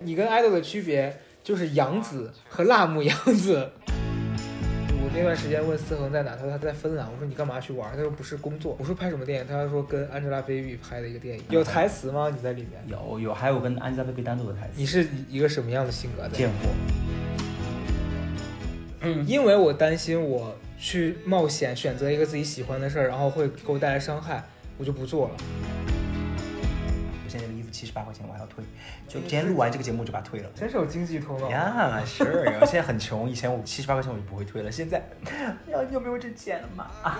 你跟爱豆的区别就是杨紫和辣目杨子。我那段时间问思恒在哪，他说他在芬兰。我说你干嘛去玩？他说不是工作。我说拍什么电影？他说跟 Angelababy 拍的一个电影。有台词吗？你在里面？有有，还有跟 Angelababy 单独的台词。你是一个什么样的性格的？贱货。嗯，因为我担心我去冒险选择一个自己喜欢的事儿，然后会给我带来伤害，我就不做了。八块钱，我还要退。就今天录完这个节目就把它退了。真是有经济头脑呀！是，我现在很穷，以前我七十八块钱我就不会退了，现在要有没有这钱了嘛？啊！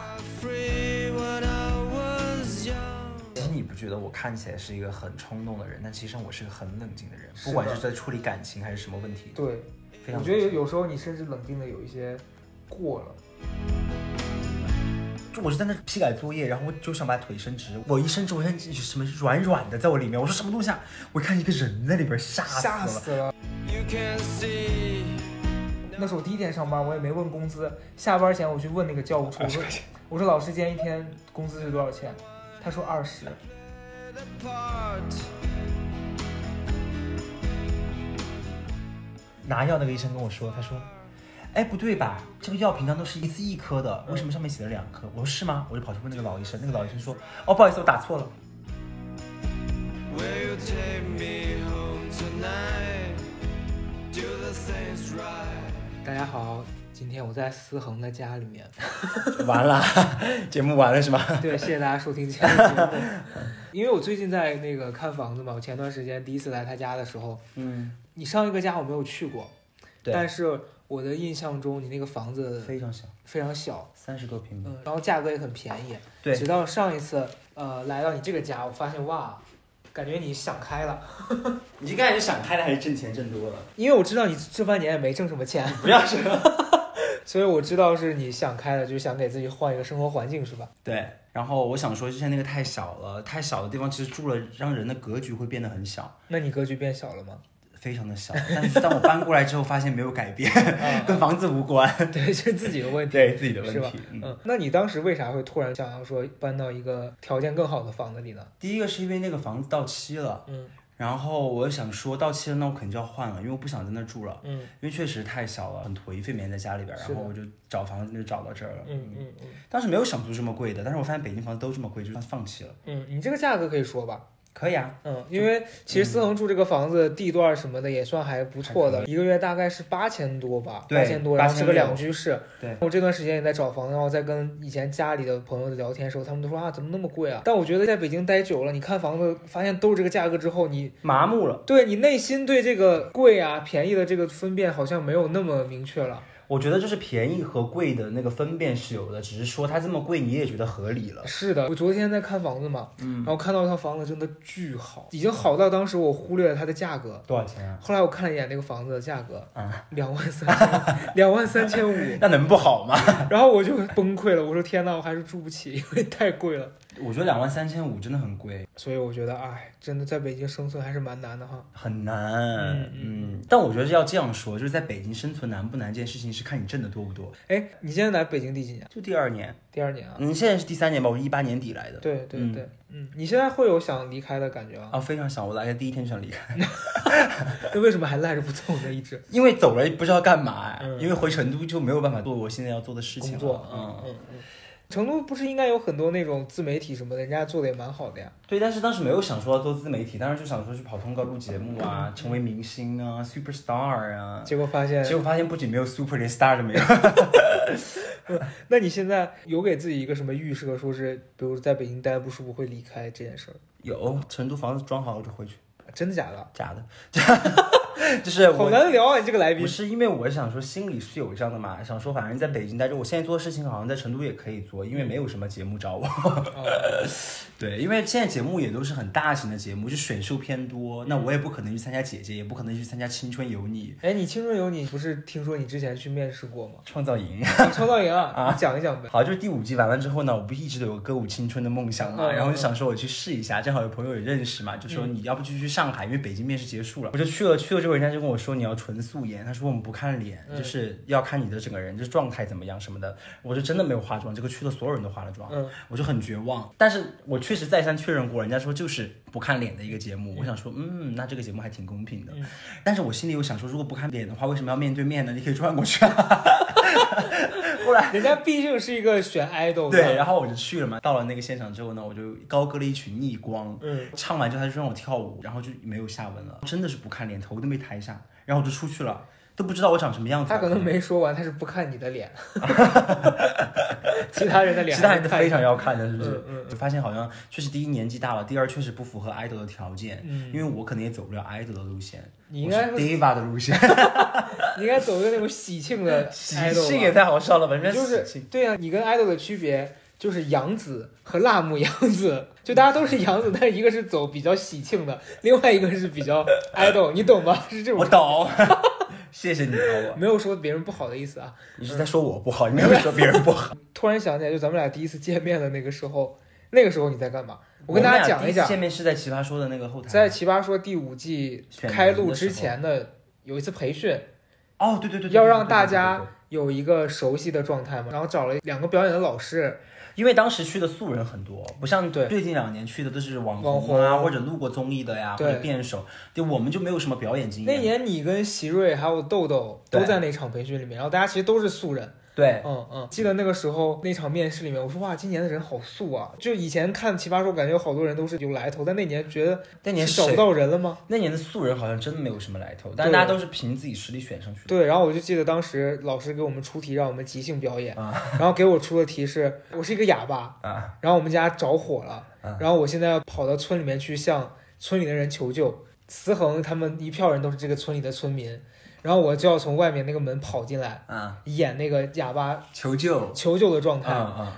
其实你不觉得我看起来是一个很冲动的人，但其实我是个很冷静的人，不管是在处理感情还是什么问题。对，我觉得有有时候你甚至冷静的有一些过了。就我是在那批改作业，然后我就想把腿伸直，我一伸直，我现什么软软的在我里面，我说什么东西啊？我看一个人在里边，吓死了。那是我第一天上班，我也没问工资。下班前我去问那个教务处，我说我说老师今天一天工资是多少钱？他说二十。拿药那个医生跟我说，他说。哎，不对吧？这个药平常都是一次一颗的，为什么上面写了两颗？我说是吗？我就跑去问那个老医生，那个老医生说，哦，不好意思，我打错了。大家好，今天我在思恒的家里面。完了，节目完了是吗？对，谢谢大家收听今天的节目。因为我最近在那个看房子嘛，我前段时间第一次来他家的时候，嗯，你上一个家我没有去过，对，但是。我的印象中，你那个房子非常小，非常小，三十多平米，嗯，然后价格也很便宜，对。直到上一次，呃，来到你这个家，我发现哇，感觉你想开了。你这感觉想开了还是挣钱挣多了？因为我知道你这半年也没挣什么钱，不要说，所以我知道是你想开了，就想给自己换一个生活环境，是吧？对。然后我想说，之前那个太小了，太小的地方其实住了，让人的格局会变得很小。那你格局变小了吗？非常的小，但是当我搬过来之后，发现没有改变，跟房子无关，对，是自己的问题，对自己的问题，嗯，那你当时为啥会突然想要说搬到一个条件更好的房子里呢？第一个是因为那个房子到期了，嗯，然后我想说到期了，那我肯定就要换了，因为我不想在那住了，嗯，因为确实太小了，很颓废，每天在家里边，然后我就找房子就找到这儿了，嗯嗯。嗯，当时没有想租这么贵的，但是我发现北京房子都这么贵，就算放弃了，嗯，你这个价格可以说吧。可以啊，嗯，因为其实思恒住这个房子地段什么的也算还不错的，一个月大概是八千多吧，八千多，然后是个两居室。对，我这段时间也在找房子，然后在跟以前家里的朋友聊天的时候，他们都说啊，怎么那么贵啊？但我觉得在北京待久了，你看房子发现都是这个价格之后，你麻木了，对你内心对这个贵啊便宜的这个分辨好像没有那么明确了。我觉得就是便宜和贵的那个分辨是有的，只是说它这么贵你也觉得合理了。是的，我昨天在看房子嘛，嗯，然后看到一套房子真的巨好，已经好到当时我忽略了它的价格多少钱啊？后来我看了一眼那个房子的价格，啊，两万三千，两万三千五，那能不好吗？然后我就崩溃了，我说天呐，我还是住不起，因为太贵了。我觉得两万三千五真的很贵，所以我觉得，哎，真的在北京生存还是蛮难的哈。很难，嗯，但我觉得要这样说，就是在北京生存难不难这件事情是看你挣的多不多。哎，你现在来北京第几年？就第二年。第二年啊？你现在是第三年吧？我是一八年底来的。对对对，嗯，你现在会有想离开的感觉吗？啊，非常想，我来的第一天就想离开。那为什么还赖着不走呢？一直？因为走了不知道干嘛，因为回成都就没有办法做我现在要做的事情了。工作，嗯嗯嗯。成都不是应该有很多那种自媒体什么的，人家做的也蛮好的呀。对，但是当时没有想说要做自媒体，当时就想说去跑通告、录节目啊，成为明星啊，super star 啊。结果发现，结果发现不仅没有 super，连 star 都没有。那你现在有给自己一个什么预设，说是比如在北京待不舒服会离开这件事儿？有，成都房子装好了就回去。真的假的？假的。就是好难聊啊！你这个来宾不是因为我想说心里是有这样的嘛，想说反正在北京待着，我现在做的事情好像在成都也可以做，因为没有什么节目找我。对，因为现在节目也都是很大型的节目，就选秀偏多，那我也不可能去参加姐姐，也不可能去参加青春有你。哎，你青春有你不是听说你之前去面试过吗？创造营，创造营啊，你讲一讲呗。好，就是第五季完了之后呢，我不一直都有歌舞青春的梦想嘛，然后就想说我去试一下，正好有朋友也认识嘛，就说你要不就去上海，因为北京面试结束了，我就去了，去了之后。人家就跟我说你要纯素颜，他说我们不看脸，嗯就是要看你的整个人，就是状态怎么样什么的。我就真的没有化妆，这个区的所有人都化了妆，嗯我就很绝望。但是我确实再三确认过，人家说就是不看脸的一个节目。我想说，嗯，那这个节目还挺公平的。嗯但是我心里又想说，如果不看脸的话，为什么要面对面呢？你可以转过去啊。后来人家毕竟是一个选 idol 的，对，然后我就去了嘛。到了那个现场之后呢，我就高歌了一曲《逆光》。嗯，唱完之后他就让我跳舞，然后就没有下文了，真的是不看脸，头都没抬一下，然后我就出去了，都不知道我长什么样子。他可能没说完，他是不看你的脸，其他人的脸，其他人都非常要看的，是不是？嗯嗯就发现好像确实第一年纪大了，第二确实不符合 idol 的条件，嗯。因为我可能也走不了 idol 的路线，你应该是 diva 的路线，你应该走一个那种喜庆的 喜庆也太好笑了吧？就是喜对呀、你跟 idol 的区别就是杨紫和辣目杨子，就大家都是杨紫，但一个是走比较喜庆的，另外一个是比较 idol，你懂吗？是这种我，懂，谢谢你没有说别人不好的意思啊。你是在说我不好，你没有说别人不好。突然想起来，就咱们俩第一次见面的那个时候，那个时候你在干嘛？我跟大家讲一讲，见面是在奇葩说的那个后台，在《奇葩说》第五季开录之前的有一次培训，哦，对对对对，要让大家有一个熟悉的状态嘛，然后找了两个表演的老师，因为当时去的素人很多，不像对。最近两年去的都是网网红啊，红或者录过综艺的呀，或者辩手，就我们就没有什么表演经验。那年你跟席瑞还有豆豆都在那场培训里面，然后大家其实都是素人。对，嗯嗯，记得那个时候那场面试里面，我说哇，今年的人好素啊！就以前看奇葩说，感觉有好多人都是有来头，但那年觉得那年是找不到人了吗？那年的素人好像真的没有什么来头，但大家都是凭自己实力选上去的。对，然后我就记得当时老师给我们出题，让我们即兴表演，啊然后给我出的题是我是一个哑巴，啊，然后我们家着火了，嗯然后我现在要跑到村里面去向村里的人求救。思恒他们一票人都是这个村里的村民，然后我就要从外面那个门跑进来，嗯，演那个哑巴求救，求救的状态。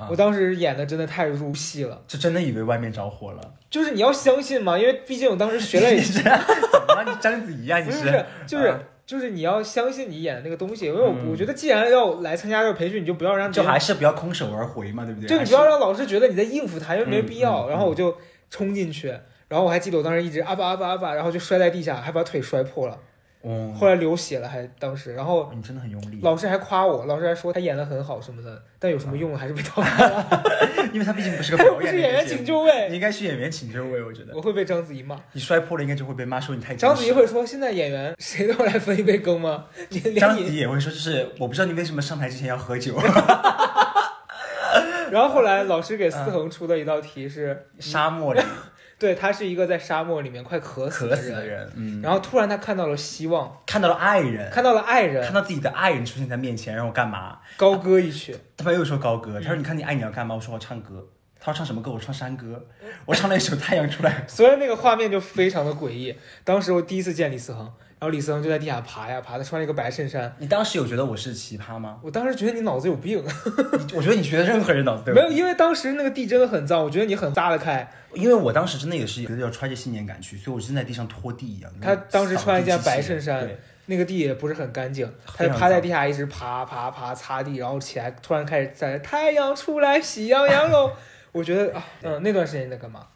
我！当时演的真的太入戏了，就真的以为外面着火了，就是你要相信嘛，因为毕竟我当时学了你这 怎么了？你章子怡啊？你不是 不是，就是、啊就是你要相信你演的那个东西，因为我、嗯我觉得既然要来参加这个培训，你就不要让就还是不要空手而回嘛，对不对？就你不要让老师觉得你在应付他，因为没嗯必要。嗯然后我就冲进去，然后我还记得我当时一直啊吧啊吧啊吧，然后就摔在地下，还把腿摔破了，嗯，后来流血了，还当时，然后你真的很用力，老师还夸我，老师还说他演的很好什么的，但有什么用还是被淘汰了，因为他毕竟不是个表不是演员请就位，你应该去演员请就位，我觉得。我会被章子怡骂。你摔破了应该就会被骂说你太真章子怡会说现在演员谁都来分一杯羹吗？章子你，怡也会说，就是我不知道你为什么上台之前要喝酒，然后后来老师给思恒出的一道题是，沙漠里对他是一个在沙漠里面快渴死渴死的人，嗯，然后突然他看到了希望，看到了爱人，看到了爱人看，到自己的爱人出现在面前，让我干嘛？高歌一曲。他们又说高歌，他说你看你爱你要干嘛？我说我唱歌。他说唱什么歌？我唱山歌。我唱了一首《太阳出来》。所以那个画面就非常的诡异。当时我第一次见李思恒，然后李思恒就在地下爬呀爬，他穿了一个白衬衫。你当时有觉得我是奇葩吗？我当时觉得你脑子有病，我觉得你觉得任何人脑子都没有，因为当时那个地真的很脏，我觉得你很撒得开。因为我当时真的也是觉得要揣着信念感去，所以我真在地上拖地一样。他当时穿了一件白衬衫，那个地也不是很干净，他就趴在地下一直爬爬爬擦地，然后起来突然开始在太阳出来，喜洋洋喽。我觉得啊，嗯，那段时间你在干嘛？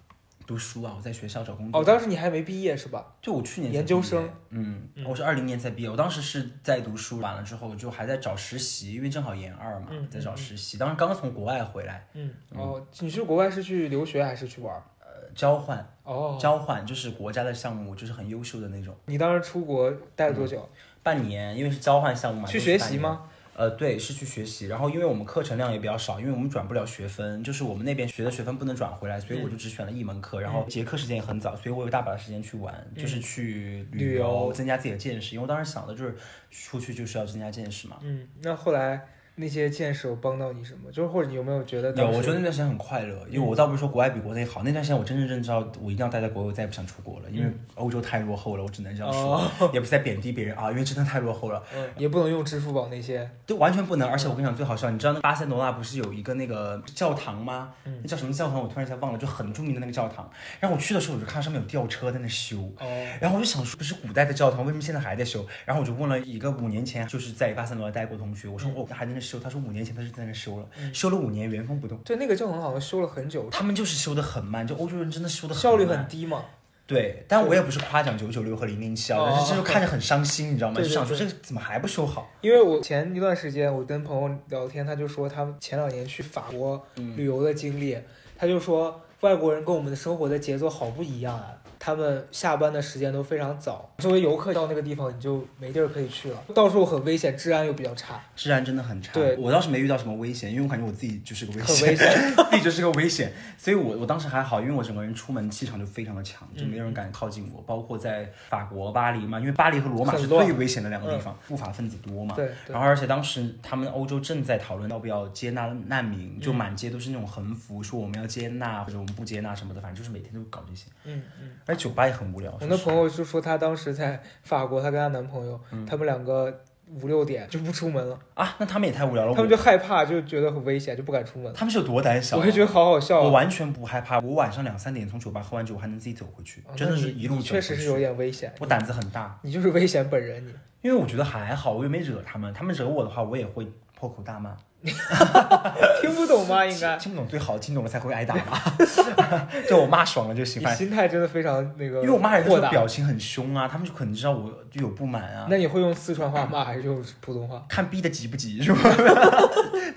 读书啊，我在学校找工作。哦，当时你还没毕业是吧？就我去年研究生，嗯，我是二零年才毕业，我当时是在读书，完了之后就还在找实习，因为正好研二嘛，嗯在找实习。当时刚从国外回来，嗯，哦，你去国外是去留学还是去玩？呃，交换，哦，交换就是国家的项目，就是很优秀的那种。你当时出国待了多久？半年，因为是交换项目嘛，去？学习吗？呃，对，是去学习。然后因为我们课程量也比较少，因为我们转不了学分，就是我们那边学的学分不能转回来，所以我就只选了一门课。然后结课时间也很早，所以我有大把的时间去玩，就是去嗯旅游增加自己的见识。因为我当时想的就是出去就是要增加见识嘛。嗯，那后来那些见识有帮到你什么？就是或者你有没有觉得有，我觉得那段时间很快乐，因为我倒不是说国外比国内好，那段时间我真正认知到我一定要待在国外，我再也不想出国了，因为欧洲太落后了，我只能这样说，也不是在贬低别人啊，因为真的太落后了，嗯也不能用支付宝那些，就完全不能。而且我跟你讲最好笑，你知道那巴塞罗那不是有一个那个教堂吗？那叫什么教堂？我突然一下忘了，就很著名的那个教堂。然后我去的时候，我就看到上面有吊车在那修。哦，然后我就想说，不是古代的教堂，为什么现在还在修？然后我就问了一个五年前就是在巴塞罗那待过同学，我说哦还在那修，他说五年前他就在那修了，修了五年原封不动。对，那个教堂好像修了很久，他们就是修的很慢，就欧洲人真的修的效率很低嘛。对，但我也不是夸奖九九六和零零七啊，但是这就看着很伤心，你知道吗？就想说这个怎么还不修好？因为我前一段时间我跟朋友聊天，他就说他前两年去法国旅游的经历，他就说外国人跟我们的生活的节奏好不一样啊。他们下班的时间都非常早，作为游客到那个地方你就没地儿可以去了，到时候很危险，治安又比较差，治安真的很差。对我倒是没遇到什么危险，因为我感觉我自己就是个危险，很危险，自己就是个危险，所以我我当时还好，因为我整个人出门气场就非常的强，就没有人敢靠近我。包括在法国巴黎嘛，因为巴黎和罗马是最危险的两个地方，不法分子多嘛。对。然后而且当时他们欧洲正在讨论要不要接纳难民，就满街都是那种横幅，说我们要接纳或者我们不接纳什么的，反正就是每天都搞这些。嗯嗯。酒吧也很无聊。我那朋友就说，她当时在法国，她跟她男朋友，他们两个五六点就不出门了啊。那他们也太无聊了。他们就害怕，就觉得很危险，就不敢出门。他们是有多胆小？我就觉得好好笑。我完全不害怕，我晚上两三点从酒吧喝完酒，我还能自己走回去，真的是一路。确实是有点危险。我胆子很大。你就是危险本人，你。因为我觉得还好，我又没惹他们，他们惹我的话，我也会破口大骂。听不懂吗？应该听不懂最好，听懂了才会挨打吧。就我骂爽了就行。你心态真的非常那个，因为我骂人的时候表情很凶啊，他们就可能知道我就有不满啊。那你会用四川话骂还是用普通话？看逼的急不急是吧？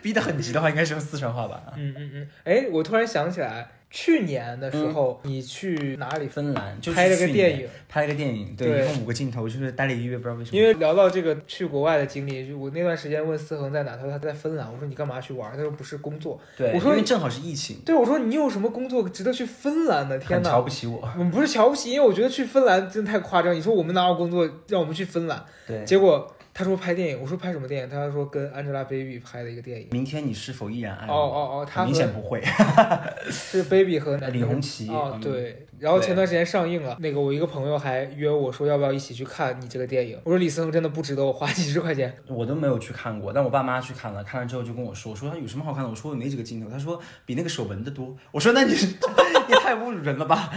逼的很急的话，应该是用四川话吧。嗯嗯嗯。哎，我突然想起来。去年的时候，你去哪里？芬兰，就拍了个电影，拍了个电影，对，一共五个镜头，就是待了一个月，不知道为什么。因为聊到这个去国外的经历，就我那段时间问思恒在哪，他说他在芬兰，我说你干嘛去玩？他说不是工作，对，我说因为正好是疫情，对，我说你有什么工作值得去芬兰的？天哪，瞧不起我？我们不是瞧不起，因为我觉得去芬兰真的太夸张。你说我们哪有工作让我们去芬兰？对，结果。他说拍电影，我说拍什么电影？他说跟 Angelababy 拍的一个电影。明天你是否依然爱我？哦哦哦，他明显不会。是 Baby 和李红旗。哦，对。然后前段时间上映了，那个我一个朋友还约我说要不要一起去看你这个电影。我说李思恒真的不值得我花几十块钱。我都没有去看过，但我爸妈去看了，看了之后就跟我说，说他有什么好看的？我说我没几个镜头。他说比那个守门的多。我说那你 是也太侮辱人了吧？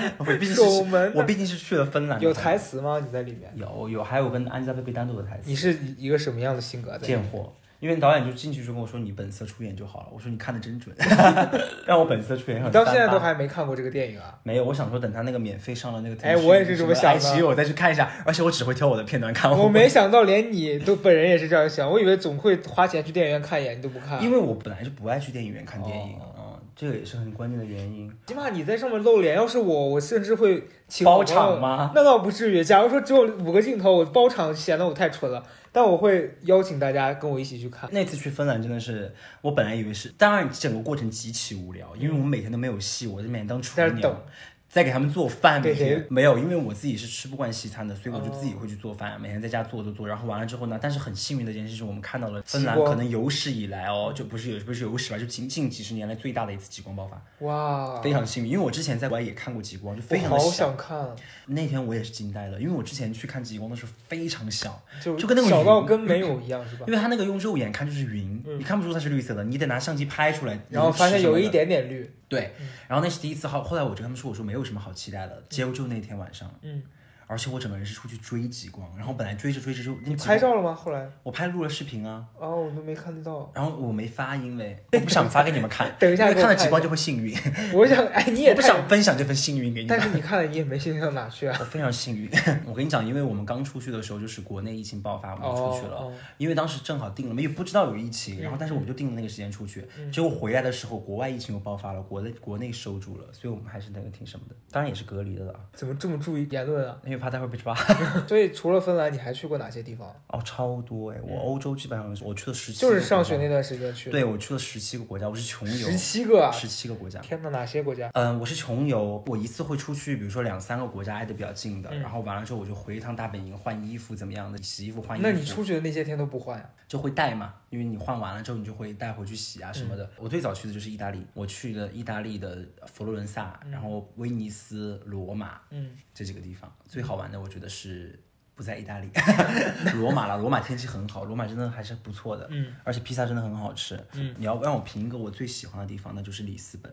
守门，我毕竟是去了芬兰。有台词吗？你在里面？有有，还有跟 Angelababy 单独的台词。你是一个什么样的？性格贱货，因为导演就进去就跟我说：“你本色出演就好了。”我说：“你看的真准，让我本色出演。”你到现在都还没看过这个电影啊？没有，我想说等他那个免费上了那个，哎，我也是这么想的，我再去看一下。而且我只会挑我的片段看。我没想到连你都本人也是这样想，我以为总会花钱去电影院看一眼，你都不看。因为我本来就不爱去电影院看电影，嗯，这个也是很关键的原因。起码你在上面露脸，要是我，我甚至会包场吗？那倒不至于。假如说只有五个镜头，我包场显得我太蠢了。但我会邀请大家跟我一起去看。那次去芬兰真的是，我本来以为是，当然整个过程极其无聊，因为我们每天都没有戏，我就每天当厨娘。在给他们做饭，每天没有，因为我自己是吃不惯西餐的，所以我就自己会去做饭，每天在家做做做。然后完了之后呢，但是很幸运的一件事是我们看到了芬兰可能有史以来哦，就不是有不是有史吧，就近近几十年来最大的一次极光爆发。哇，非常幸运，因为我之前在国外也看过极光，就非常好想看。那天我也是惊呆了，因为我之前去看极光的时候非常小，就就跟那个小到跟没有一样，是吧？因为它那个用肉眼看就是云，你看不出它是绿色的，你得拿相机拍出来，然后发现有一点点绿。对，然后那是第一次，后后来我就跟他们说，我说没有什么好期待的，结果就那天晚上，嗯。而且我整个人是出去追极光，然后本来追着追着就你拍照了吗？后来我拍录了视频啊。哦，我都没看得到。然后我没发，因为我不想发给你们看。等一下，看了极光就会幸运。我想，哎，你也不想分享这份幸运给你。但是你看了，你也没幸运到哪去啊？我非常幸运。我跟你讲，因为我们刚出去的时候就是国内疫情爆发，我们出去了。因为当时正好定了，没有不知道有疫情，然后但是我们就定了那个时间出去。结果回来的时候，国外疫情又爆发了，国内国内收住了，所以我们还是那个挺什么的。当然也是隔离的了。怎么这么注意言论啊？因为怕待会被抓。所以除了芬兰，你还去过哪些地方？哦，超多哎！我欧洲基本上我去了十七，就是上学那段时间去。对，我去了十七个国家，我是穷游。十七个，十七个国家。天呐，哪些国家？嗯，我是穷游，我一次会出去，比如说两三个国家挨得比较近的，然后完了之后我就回一趟大本营换衣服，怎么样的？洗衣服换衣服。那你出去的那些天都不换呀？就会带嘛，因为你换完了之后你就会带回去洗啊什么的。我最早去的就是意大利，我去了意大利的佛罗伦萨，然后威尼斯、罗马，嗯，这几个地方最好玩的，我觉得是。不在意大利，罗马了。罗马天气很好，罗马真的还是不错的。嗯，而且披萨真的很好吃。嗯，你要让我评一个我最喜欢的地方，那就是里斯本，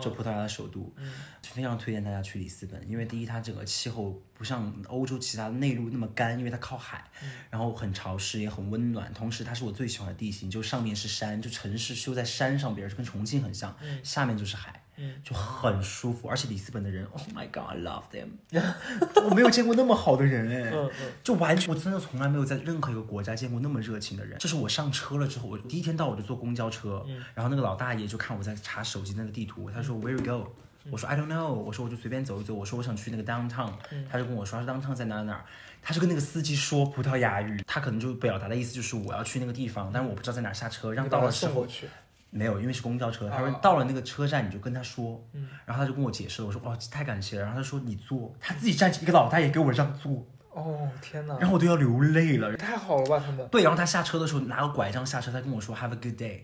就葡萄牙的首都。嗯，非常推荐大家去里斯本，因为第一，它整个气候不像欧洲其他内陆那么干，因为它靠海，然后很潮湿也很温暖。同时，它是我最喜欢的地形，就上面是山，就城市修在山上边，就跟重庆很像。下面就是海。嗯，就很舒服。而且里斯本的人，Oh my God，I love them，我没有见过那么好的人哎，嗯嗯。就完全我真的从来没有在任何一个国家见过那么热情的人。这是我上车了之后，我第一天到我就坐公交车，然后那个老大爷就看我在查手机那个地图，他说 Where you go？我说 I don't know，我说我就随便走一走，我说我想去那个 downtown，他就跟我说他说 downtown 在哪哪哪儿，他就跟那个司机说葡萄牙语，他可能就表达的意思就是我要去那个地方，但是我不知道在哪儿下车，让到了之后去。没有，因为是公交车。他说啊到了那个车站你就跟他说，然后他就跟我解释了，我说哦太感谢了，然后他说你坐，他自己站起一个老大爷给我让座，哦天哪，然后我都要流泪了。太好了吧他们，对，然后他下车的时候拿个拐杖下车，他跟我说 Have a good day，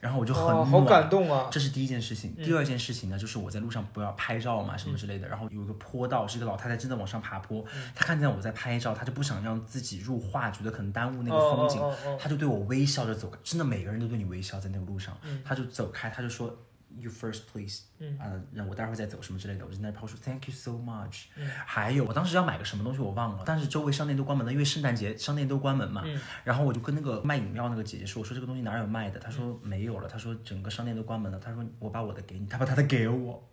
然后我就很好感动啊！这是第一件事情。第二件事情呢，就是我在路上不要拍照嘛，什么之类的。然后有一个坡道，是一个老太太正在往上爬坡，她看见我在拍照，她就不想让自己入画，觉得可能耽误那个风景她就对我微笑着走开。真的每个人都对你微笑在那个路上，她就走开，她就说。You first, please。嗯，啊，让我待会儿再走什么之类的，我就在那抛出 Thank you so much。还有，我当时要买个什么东西我忘了，但是周围商店都关门了，因为圣诞节商店都关门嘛。然后我就跟那个卖饮料那个姐姐说，我说这个东西哪有卖的？她说没有了，她说整个商店都关门了。她说我把我的给你，她把她的给我，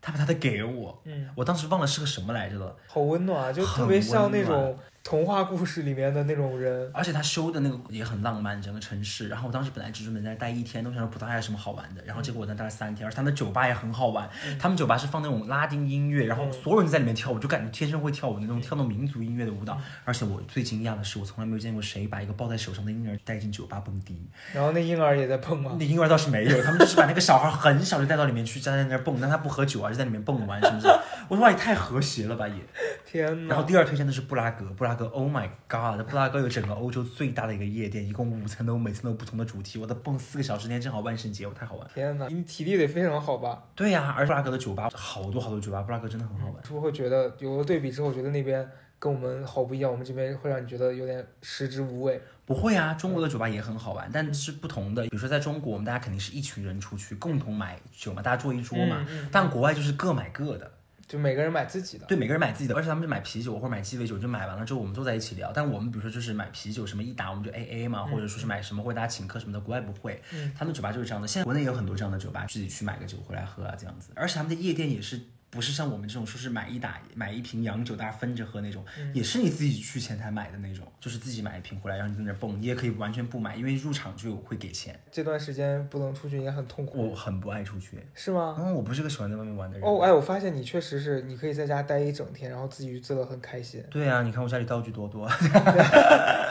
她把她的给我。嗯，我当时忘了是个什么来着了。好温暖啊，就特别像那种童话故事里面的那种人。而且他修的那个也很浪漫，整个城市。然后我当时本来只准备在那待一天，都想说葡萄牙有什么好玩的，然后结果我在那待了三天，而且他们的酒吧也很好玩。他们酒吧是放那种拉丁音乐，然后所有人都在里面跳舞，就感觉天生会跳舞那种跳那种民族音乐的舞蹈。而且我最惊讶的是，我从来没有见过谁把一个抱在手上的婴儿带进酒吧蹦迪。然后那婴儿也在蹦吗？那婴儿倒是没有，他们就是把那个小孩很小就带到里面去，站在那儿蹦，但他不喝酒啊，就在里面蹦玩，是不是？我说哇，也太和谐了吧也。天呐然后！第二推荐的是布拉格，布拉格，Oh my God，布拉格有整个欧洲最大的一个夜店，一共五层楼，每层都有不同的主题。我的蹦四个小时，那天正好万圣节，我太好玩。天哪！你体力得非常好吧？对呀、而布拉格的酒吧好多好多酒吧，布拉格真的很好玩。是不是会觉得有了对比之后，觉得那边跟我们好不一样？我们这边会让你觉得有点食之无味。不会啊，中国的酒吧也很好玩，但是不同的。比如说在中国，我们大家肯定是一群人出去共同买酒嘛，大家坐一桌嘛。嗯嗯但国外就是各买各的，就每个人买自己的。对，每个人买自己的，而且他们就买啤酒或者买鸡尾酒，就买完了之后我们坐在一起聊。但我们比如说就是买啤酒什么一打我们就 A A 嘛，或者说是买什么或者大家请客什么的，国外不会。嗯他们酒吧就是这样的，现在国内也有很多这样的酒吧，自己去买个酒回来喝啊这样子。而且他们的夜店也是。不是像我们这种说是买一打买一瓶洋酒大家分着喝那种，嗯也是你自己去前台买的那种，就是自己买一瓶回来，然后你在那蹦，你也可以完全不买，因为入场就会给钱。这段时间不能出去，也很痛苦，我很不爱出去，是吗？嗯，我不是个喜欢在外面玩的人。哦，哎，我发现你确实是，你可以在家待一整天，然后自己做的很开心。对啊，你看我家里道具多多。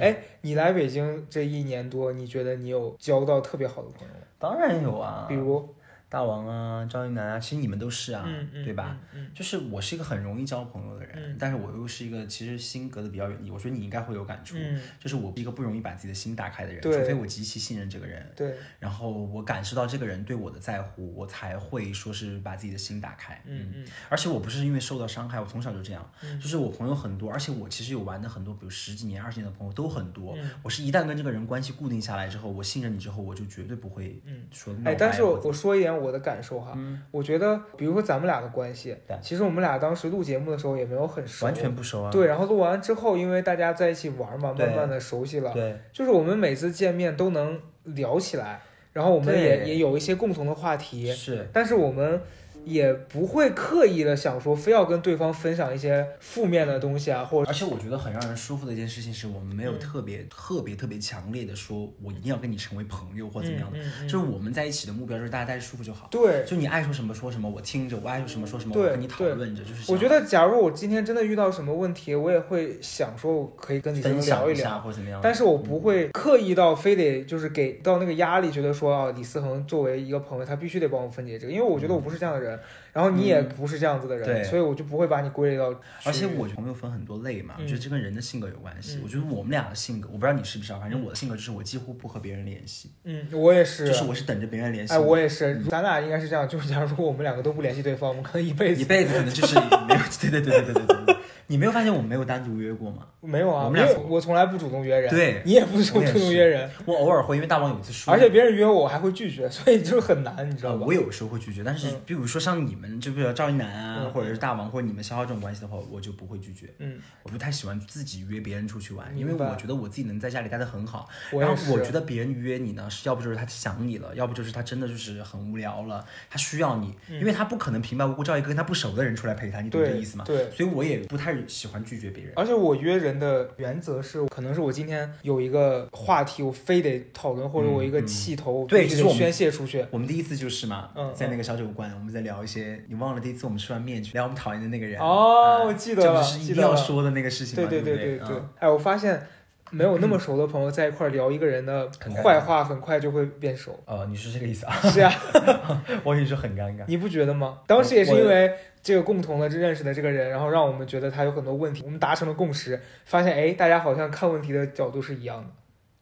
哎，你来北京这一年多，你觉得你有交到特别好的朋友吗？当然有啊，比如，大王啊、赵一楠啊，其实你们都是啊，嗯嗯对吧？嗯就是我是一个很容易交朋友的人，嗯但是我又是一个其实心隔的比较远，我觉得你应该会有感触，嗯，就是我是一个不容易把自己的心打开的人，除非我极其信任这个人，对，然后我感受到这个人对我的在乎，我才会说是把自己的心打开。嗯嗯而且我不是因为受到伤害，我从小就这样，就是我朋友很多，而且我其实有玩的很多，比如十几年、二十年的朋友都很多。嗯我是一旦跟这个人关系固定下来之后，我信任你之后，我就绝对不会说闹哎，但是我我说一点我的感受哈，我觉得，比如说咱们俩的关系，其实我们俩当时录节目的时候也没有很熟，完全不熟啊。对，然后录完之后，因为大家在一起玩嘛，慢慢的熟悉了，对。就是我们每次见面都能聊起来，然后我们也也有一些共同的话题，是。但是我们也不会刻意的想说非要跟对方分享一些负面的东西啊，或者而且我觉得很让人舒服的一件事情是我们没有嗯特别、特别特别强烈的说，我一定要跟你成为朋友或怎么样的，嗯嗯嗯就是我们在一起的目标就是大家待着舒服就好。对。就你爱说什么说什么，我听着；我爱说什么说什么，我跟你讨论着。就是我觉得，假如我今天真的遇到什么问题，我也会想说，我可以跟你分享下聊一聊，或者怎么样。但是我不会刻意到非得就是给到那个压力，觉得说啊，李思恒作为一个朋友，他必须得帮我分解这个，因为我觉得我不是这样的人，然后你也不是这样子的人所以我就不会把你归类到而且我朋友分很多类嘛我觉得这跟人的性格有关系我觉得我们俩的性格我不知道你是不是反正我的性格就是我几乎不和别人联系。嗯我也是就是我是等着别人联系哎我也。是咱俩应该是这样就是假如说我们两个都不联系对方我们可能一辈子一辈子可能就是没有对对对对对对。你没有发现我们没有单独约过吗？没有啊，我们俩从我从来不主动约人，对你也不主动约人，我偶尔会，因为大王有一次说，而且别人约我我还会拒绝，所以就是很难，你知道吧？呃我有时候会拒绝，但是嗯比如说像你们，就比如赵一楠啊，嗯或者是大王，或者你们消耗这种关系的话，我就不会拒绝。嗯，我不太喜欢自己约别人出去玩，因为我觉得我自己能在家里待得很好。然后我觉得别人约你呢，是要不就是他想你了，要不就是他真的就是很无聊了，他需要你，因为他不可能平白无故叫一个跟他不熟的人出来陪他，你懂这意思吗？对，所以我也不太喜欢拒绝别人。而且我约人的原则是，可能是我今天有一个话题，我非得讨论，或者我一个气头，我对宣泄出去。我们第一次就是嘛，嗯在那个小酒馆，我们在聊一些，你忘了第一次我们吃完面去聊我们讨厌的那个人哦啊我记得了这不是一定要说的那个事情对，对对对对哎，我发现没有那么熟的朋友在一块聊一个人的坏话，很快就会变熟。呃，你是这个意思啊？是啊，我跟你说很尴尬。你不觉得吗？当时也是因为这个共同的认识的这个人，然后让我们觉得他有很多问题，我们达成了共识，发现哎，大家好像看问题的角度是一样的。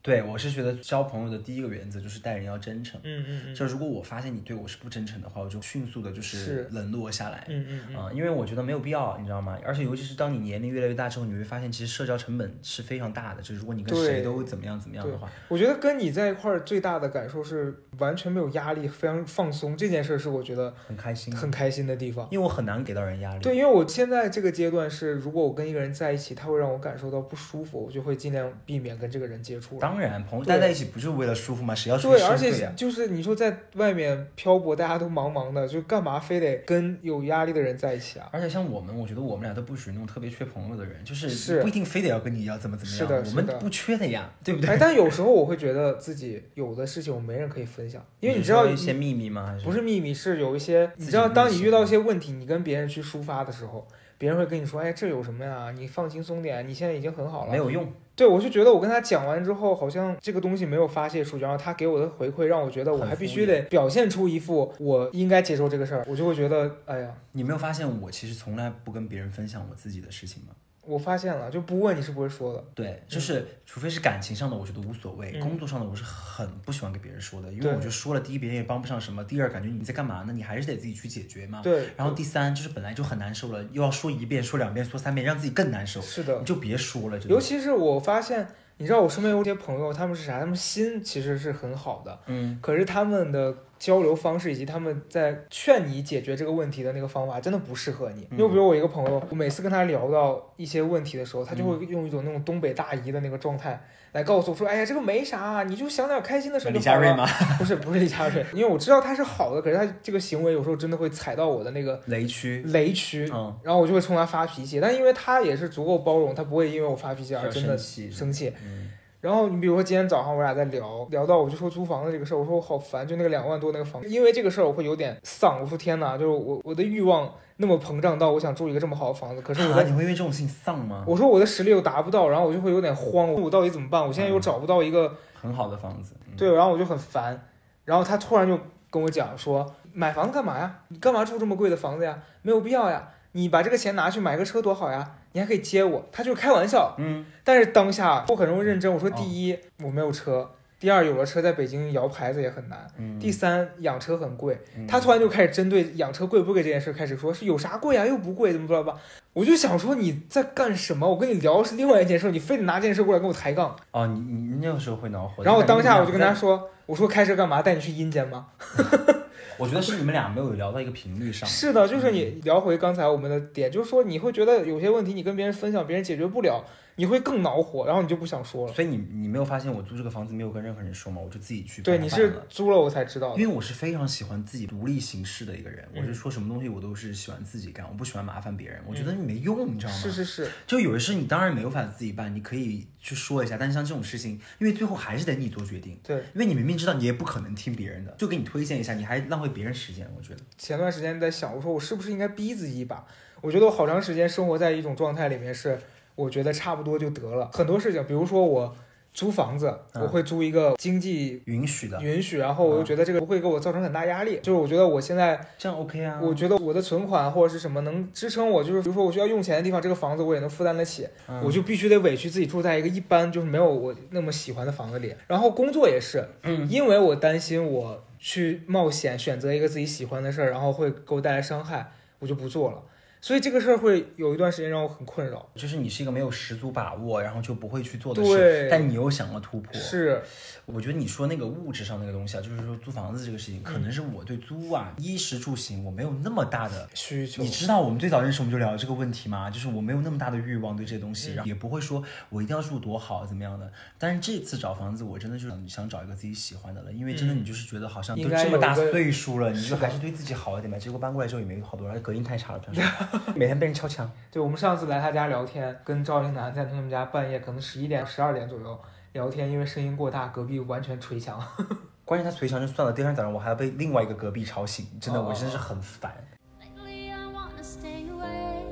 对，我是觉得交朋友的第一个原则就是待人要真诚。嗯嗯嗯，就如果我发现你对我是不真诚的话，我就迅速的就是是冷落下来。嗯嗯因为我觉得没有必要，你知道吗？而且尤其是当你年龄越来越大之后，你会发现其实社交成本是非常大的。就是如果你跟谁对都怎么样怎么样的话，我觉得跟你在一块儿最大的感受是完全没有压力，非常放松。这件事是我觉得很开心。很开心的地方。因为我很难给到人压力。对，因为我现在这个阶段是，如果我跟一个人在一起，他会让我感受到不舒服，我就会尽量避免跟这个人接触。当然，朋友待在一起不就是为了舒服吗？谁要出去对，而且？就是你说在外面漂泊，大家都忙忙的，就干嘛非得跟有压力的人在一起啊？而且像我们，我觉得我们俩都不属于那种特别缺朋友的人，就是是不一定非得要跟你要怎么怎么样，是的是的我们不缺的呀，对不对？哎，但有时候我会觉得自己有的事情我没人可以分享，因为你知道说一些秘密吗？还是不是秘密，是有一些你知道，当你遇到一些问题，你跟别人去抒发的时候，别人会跟你说，哎，这有什么呀？你放轻松点，你现在已经很好了。没有用？对，我就觉得我跟他讲完之后，好像这个东西没有发泄出去，然后他给我的回馈让我觉得我还必须得表现出一副我应该接受这个事儿，我就会觉得，哎呀，你没有发现我其实从来不跟别人分享我自己的事情吗？我发现了，就不问你是不会说的。对，就是除非是感情上的，我觉得无所谓；嗯工作上的，我是很不喜欢给别人说的，因为我觉得说了，第一别人也帮不上什么，第二感觉你在干嘛呢？你还是得自己去解决嘛。对，然后第三就是本来就很难受了，又要说一遍、说两遍、说三遍，让自己更难受，是的你，就别说了。尤其是我发现，你知道我身边有些朋友，他们是啥？他们心其实是很好的，嗯，可是他们的交流方式以及他们在劝你解决这个问题的那个方法，真的不适合你。嗯就比如我一个朋友，我每次跟他聊到一些问题的时候，他就会用一种那种东北大姨的那个状态来告诉我说：“哎呀，这个没啥，你就想点开心的事李就好了。佳瑞吗？”不是，不是李佳瑞，因为我知道他是好的，可是他这个行为有时候真的会踩到我的那个雷区，雷区，嗯，然后我就会冲他发脾气。但因为他也是足够包容，他不会因为我发脾气而真的生气，生气。嗯，然后你比如说今天早上我俩在聊，聊到我就说租房子这个事儿，我说我好烦，就那个两万多那个房子，因为这个事儿我会有点丧。我说天哪，就是我我的欲望那么膨胀到我想住一个这么好的房子，可是我啊，你会因为这种事情丧吗？我说我的实力又达不到，然后我就会有点慌，我到底怎么办？我现在又找不到一个很好的房子，嗯，对，然后我就很烦。然后他突然就跟我讲说，买房子干嘛呀？你干嘛住这么贵的房子呀？没有必要呀。你把这个钱拿去买个车多好呀，你还可以接我。他就是开玩笑，嗯，但是当下我很容易认真。我说，哦第一，我没有车；第二，有了车在北京摇牌子也很难；嗯，第三，养车很贵。嗯他突然就开始针对养车贵不贵这件事开始说，是有啥贵啊，又不贵，怎么巴拉巴拉。我就想说你在干什么？我跟你聊是另外一件事，你非得拿这件事过来跟我抬杠。哦，你你那个时候会恼火，然后我当下我就跟他说，我说开车干嘛？带你去阴间吗？在，我觉得是你们俩没有聊到一个频率上，是的，就是你聊回刚才我们的点，就是说你会觉得有些问题你跟别人分享，别人解决不了，你会更恼火，然后你就不想说了。所以你你没有发现我租这个房子没有跟任何人说吗？我就自己去对，你是租了我才知道的。因为我是非常喜欢自己独立行事的一个人，嗯我是说什么东西我都是喜欢自己干，我不喜欢麻烦别人。我觉得你没用，你知道吗？是是是，就有的事你当然没有法自己办，你可以去说一下，但是像这种事情，因为最后还是得你做决定，对。因为你明明知道你也不可能听别人的，就给你推荐一下，你还浪费别人时间，我觉得。前段时间在想，我说我是不是应该逼自己一把？我觉得我好长时间生活在一种状态里面是，我觉得差不多就得了。很多事情，比如说我租房子，嗯我会租一个经济允许的，允许，然后我又嗯觉得这个不会给我造成很大压力。就是我觉得我现在，这样 OK 啊。我觉得我的存款或者是什么能支撑我，就是比如说我需要用钱的地方，这个房子我也能负担得起。嗯我就必须得委屈自己住在一个一般就是没有我那么喜欢的房子里。然后工作也是，嗯因为我担心我去冒险选择一个自己喜欢的事儿，然后会给我带来伤害，我就不做了。所以这个事儿会有一段时间让我很困扰。就是你是一个没有十足把握，然后就不会去做的事，但你又想要突破。是，我觉得你说那个物质上那个东西啊，就是说租房子这个事情，可能是我对租啊衣食住行我没有那么大的。需求你知道我们最早认识我们就聊这个问题吗？就是我没有那么大的欲望对这些东西，然后也不会说我一定要住多好怎么样的。但是这次找房子，我真的就是想想找一个自己喜欢的了，因为真的你就是觉得好像都这么大岁数了，你就还是对自己好一点吧。结果搬过来之后也没有好多，而且隔音太差了，主要是 每天被人敲墙。对，我们上次来他家聊天，跟赵英男在他们家半夜可能十一点、十二点左右聊天，因为声音过大，隔壁完全捶墙。关键他捶墙就算了，第二天早上我还要被另外一个隔壁吵醒，真的哦我真是很烦。Lately, I wanna stay awake.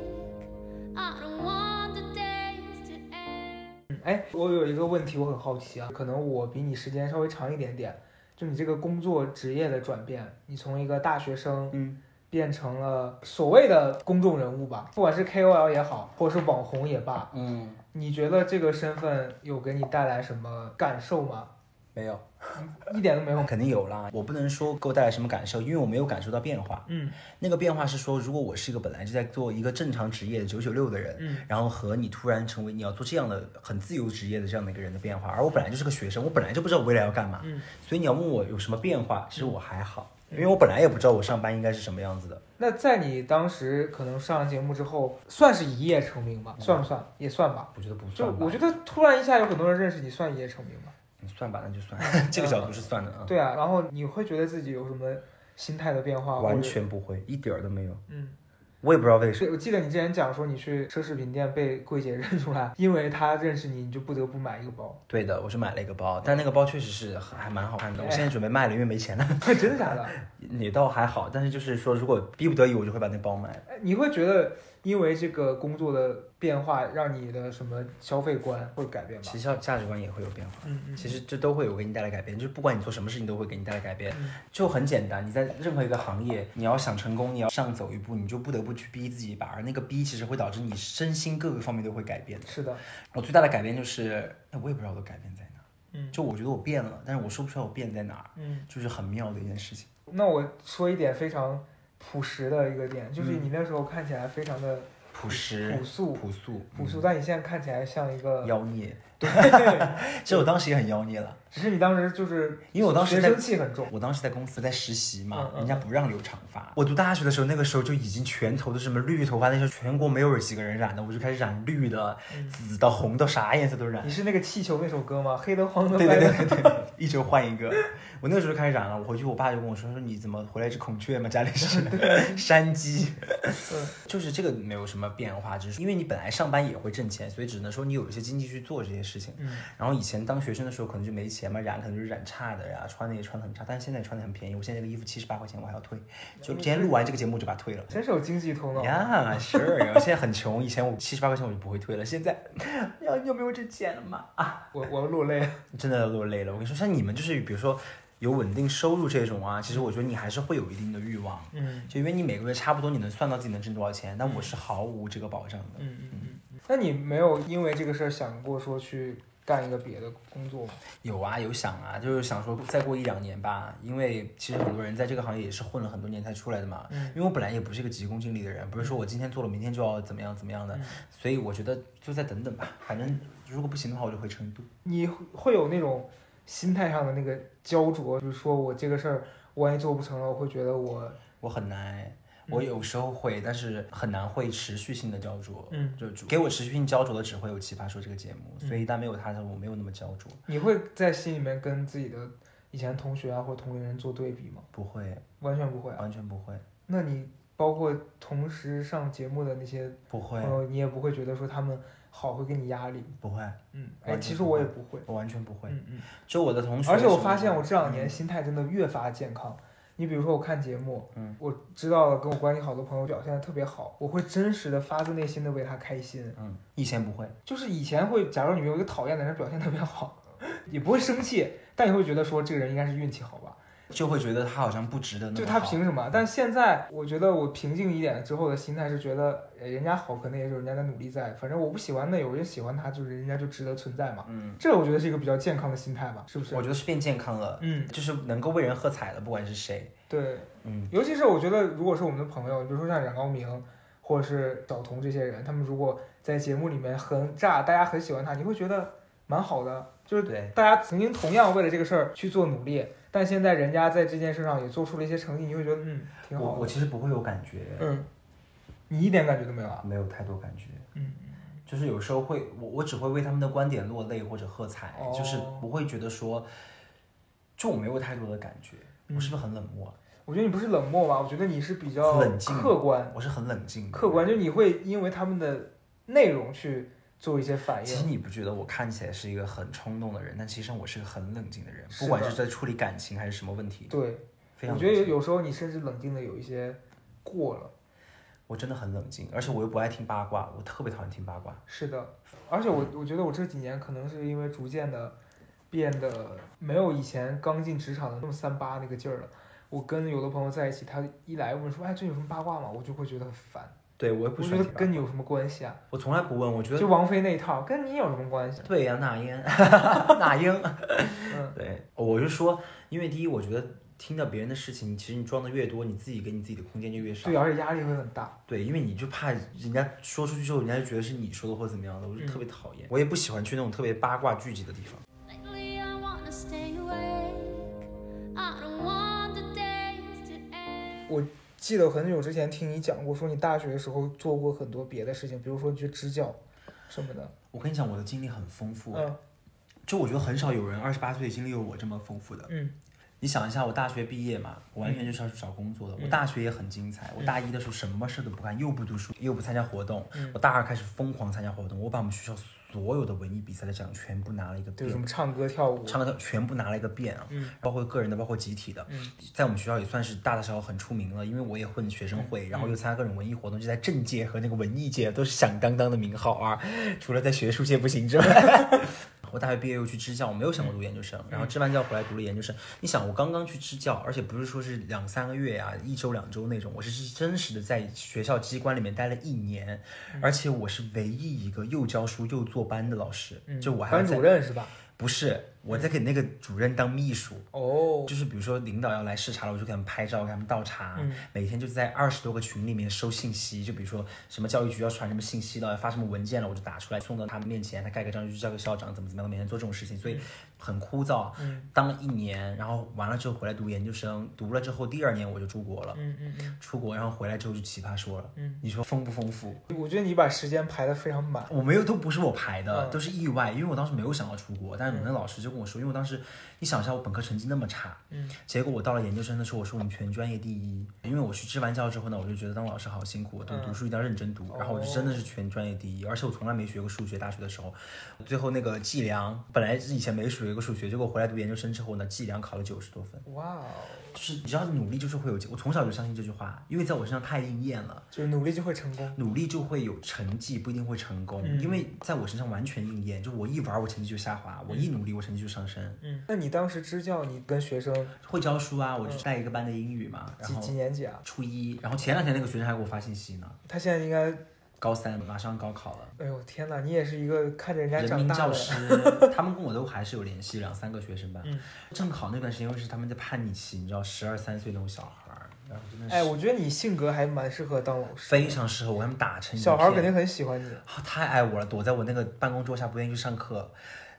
I don't want the days to end. 嗯哎，我有一个问题，我很好奇啊，可能我比你时间稍微长一点点，就你这个工作职业的转变，你从一个大学生，嗯，变成了所谓的公众人物吧，不管是 KOL 也好，或者是网红也罢，嗯，你觉得这个身份有给你带来什么感受吗？没有，一点都没有。肯定有啦。我不能说给我带来什么感受，因为我没有感受到变化。嗯那个变化是说，如果我是一个本来就在做一个正常职业的九九六的人，嗯然后和你突然成为你要做这样的很自由职业的这样的一个人的变化，而我本来就是个学生，我本来就不知道我未来要干嘛，嗯，所以你要问我有什么变化，其实我还好，因为我本来也不知道我上班应该是什么样子的。那在你当时可能上了节目之后，算是一夜成名吧？算不算？也算吧。我觉得不算就，我觉得突然一下有很多人认识你，算一夜成名吧？嗯算吧，那就算，这个角度是算的啊，对啊，然后你会觉得自己有什么心态的变化？完全不会，一点儿都没有，嗯，我也不知道为什么。我记得你之前讲说你去奢侈品店被柜姐 认出来，因为她认识你，你就不得不买一个包。对的，我是买了一个包，但那个包确实是很还蛮好看的。我哎现在准备卖了，因为没钱了。真的假的？你倒还好，但是就是说，如果逼不得已，我就会把那包卖。了你会觉得因为这个工作的变化，让你的什么消费观会改变吗？其实价价值观也会有变化。嗯嗯，其实这都会有给你带来改变，就是不管你做什么事情都会给你带来改变，嗯就很简单。你在任何一个行业，你要想成功，你要上走一步，你就不得不去逼自己一把，而那个逼其实会导致你身心各个方面都会改变的。是的，我最大的改变就是，哎，我也不知道我的改变在哪，嗯就我觉得我变了，但是我说不出来我变在哪儿，嗯。就是很妙的一件事情。那我说一点非常朴实的一个点，就是嗯你那时候看起来非常的朴实、朴素，朴素、朴素，嗯但你现在看起来像一个，妖孽。对，其实我当时也很妖孽了。只是你当时就是因为我当时生气很重，我当时在公司在实习嘛人家不让留长发。我读大学的时候，那个时候就已经全头都是什么绿头发，那时候全国没有几个人染的，我就开始染绿的、嗯紫的、红的，啥颜色都染你。是那个气球那首歌吗？黑的、黄的、对白的。对对对对，一周换一个。我那个时候就开始染了，我回去我爸就跟我说说你怎么回来只孔雀嘛？家里是 山鸡。嗯就是这个没有什么变化，只是因为你本来上班也会挣钱，所以只能说你有一些经济去做这些事情。嗯然后以前当学生的时候可能就没钱嘛，染可能就是染差的呀，穿的也穿的很差，但是现在穿的很便宜。我现在这个衣服七十八块钱我还要退，就今天录完这个节目就把它退了。真是有经济头脑。呀，是，我现在很穷，以前我七十八块钱我就不会退了，现在，呀，你有没有这钱了嘛？啊，我我要落泪了。真的落泪了。我跟你说，像你们就是比如说有稳定收入这种啊，其实我觉得你还是会有一定的欲望，嗯就因为你每个月差不多你能算到自己能挣多少钱，但我是毫无这个保障的。嗯嗯嗯。那你没有因为这个事儿想过说去干一个别的工作吗？有啊，有想啊，就是想说再过一两年吧，因为其实很多人在这个行业也是混了很多年才出来的嘛。嗯因为我本来也不是一个急功近利的人，不是说我今天做了，明天就要怎么样怎么样的，嗯所以我觉得就再等等吧，反正如果不行的话，我就回成都。你会有那种心态上的那个焦灼，就是说我这个事儿万一做不成了，我会觉得我我很难，我有时候会，但是很难会持续性的焦灼。嗯就主给我持续性焦灼的只会有《奇葩说》这个节目，嗯所以一旦没有它的，我没有那么焦灼。你会在心里面跟自己的以前同学啊或者同龄人做对比吗？不会，完全不会啊。完全不会，那你包括同时上节目的那些不会朋，友，你也不会觉得说他们好会给你压力？不会，嗯，哎，其实我也不会。我完全不会。嗯嗯。就我的同学，而且我发现我这两年嗯心态真的越发健康。你比如说我看节目，嗯，我知道了跟我关系好的朋友表现的特别好，我会真实的发自内心的为他开心。嗯，以前不会，就是以前会，假如你有一个讨厌的人表现特别好，也不会生气，但你会觉得说这个人应该是运气好吧？就会觉得他好像不值得那么就他凭什么？但现在我觉得我平静一点之后的心态是觉得，呃人家好可能也是人家的努力在，反正我不喜欢那有人喜欢他，就是人家就值得存在嘛。嗯，这我觉得是一个比较健康的心态吧，是不是我？觉得是变健康了，嗯，就是能够为人喝彩了，不管是谁，对，嗯，尤其是我觉得如果是我们的朋友，比如说像冉高明，或者是小童这些人，他们如果在节目里面很炸，大家很喜欢他，你会觉得蛮好的。就是对，大家曾经同样为了这个事儿去做努力，但现在人家在这件事上也做出了一些成绩，你会觉得嗯挺好的。我我其实不会有感觉，嗯，你一点感觉都没有啊？没有太多感觉。嗯，就是有时候会，我我只会为他们的观点落泪或者喝彩，哦就是不会觉得说，就我没有太多的感觉。嗯我是不是很冷漠啊？我觉得你不是冷漠吧？我觉得你是比较冷静客观，我是很冷静的。客观就你会因为他们的内容去做一些反应其实。你不觉得我看起来是一个很冲动的人，但其实上我是个很冷静的人，的不管是在处理感情还是什么问题，对，我觉得有有时候你甚至冷静的有一些过了。我真的很冷静，而且我又不爱听八卦，我特别讨厌听八卦。是的，而且我我觉得我这几年可能是因为逐渐的变得没有以前刚进职场的那么三八那个劲儿了。我跟有的朋友在一起，他一来问说：“哎，这有什么八卦吗？”我就会觉得很烦。对我也我觉得跟你有什么关系啊？我从来不问，我觉得就王菲那一套，跟你有什么关系？对呀、那英，那英，嗯，对，我就说，因为第一，我觉得听到别人的事情，其实你装的越多，你自己给你自己的空间就越少。对，而且压力会很大。对，因为你就怕人家说出去之后，人家就觉得是你说的或怎么样的，我就特别讨厌。我也不喜欢去那种特别八卦聚集的地方。Lately, 记得很久之前听你讲过，说你大学的时候做过很多别的事情，比如说你去支教什么的。我跟你讲，我的经历很丰富，嗯就我觉得很少有人二十八岁经历有我这么丰富的。嗯你想一下，我大学毕业嘛，我完全就是要去找工作的。我大学也很精彩，我大一的时候什么事都不干，又不读书，又不参加活动。嗯我大二开始疯狂参加活动，我把我们学校所有的文艺比赛的奖全部拿了一个遍对什，么唱歌跳舞。唱歌全部拿了一个遍啊，嗯包括个人的，包括集体的。嗯在我们学校也算是大大小小很出名了，因为我也混学生会，然后又参加各种文艺活动，就在政界和那个文艺界都是响当当的名号啊。除了在学术界不行之外，我大学毕业又去支教，我没有想过读研究生，然后支完教回来读了研究生。你想，我刚刚去支教，而且不是说是两三个月啊，一周两周那种，我是真实的在学校机关里面待了一年，而且我是唯一一个又教书又做班的老师，嗯就我还要班主任是吧？不是我在给那个主任当秘书。哦，就是比如说领导要来视察了，我就给他们拍照，给他们倒茶。嗯每天就在二十多个群里面收信息，就比如说什么教育局要传什么信息了，要发什么文件了，我就打出来送到他们面前，他盖个章就叫个校长，怎么怎么样，每天做这种事情，所以很枯燥。嗯当了一年，然后完了之后回来读研究生，读了之后第二年我就出国了。嗯嗯嗯出国，然后回来之后就奇葩说了。嗯，你说丰不丰富？我觉得你把时间排得非常满。我没有，都不是我排的，嗯都是意外，因为我当时没有想要出国，但是我那老师就跟我说，因为我当时你想一下，我本科成绩那么差，嗯，结果我到了研究生的时候，我是我们全专业第一，因为我去支完教之后呢，我就觉得当老师好辛苦，我读嗯。读书一定要认真读，然后我就真的是全专业第一，而且我从来没学过数学，大学的时候，最后那个计量本来是以前没学过数学，结果回来读研究生之后呢，计量考了九十多分，哇哦，就是你知道努力就是会有结，我从小就相信这句话，因为在我身上太应验了。就是努力就会成功。努力就会有成绩，不一定会成功，嗯。因为在我身上完全应验。就我一玩，我成绩就下滑；我一努力，我成绩就上升。嗯，那你当时支教，你跟学生会教书啊，我就带一个班的英语嘛，然几后几年级啊？初一，然后前两天那个学生还给我发信息呢，他现在应该，高三马上高考了。哎呦天哪，你也是一个看着人家人长大的。民教师，他们跟我都还是有联系，两三个学生吧。嗯正好那段时间又是他们在叛逆期，你知道，十二三岁那种小孩儿，然后真的是哎，我觉得你性格还蛮适合当老师。非常适合我，给他们打成一片小孩儿肯定很喜欢你。啊，太爱我了，躲在我那个办公桌下不愿意去上课。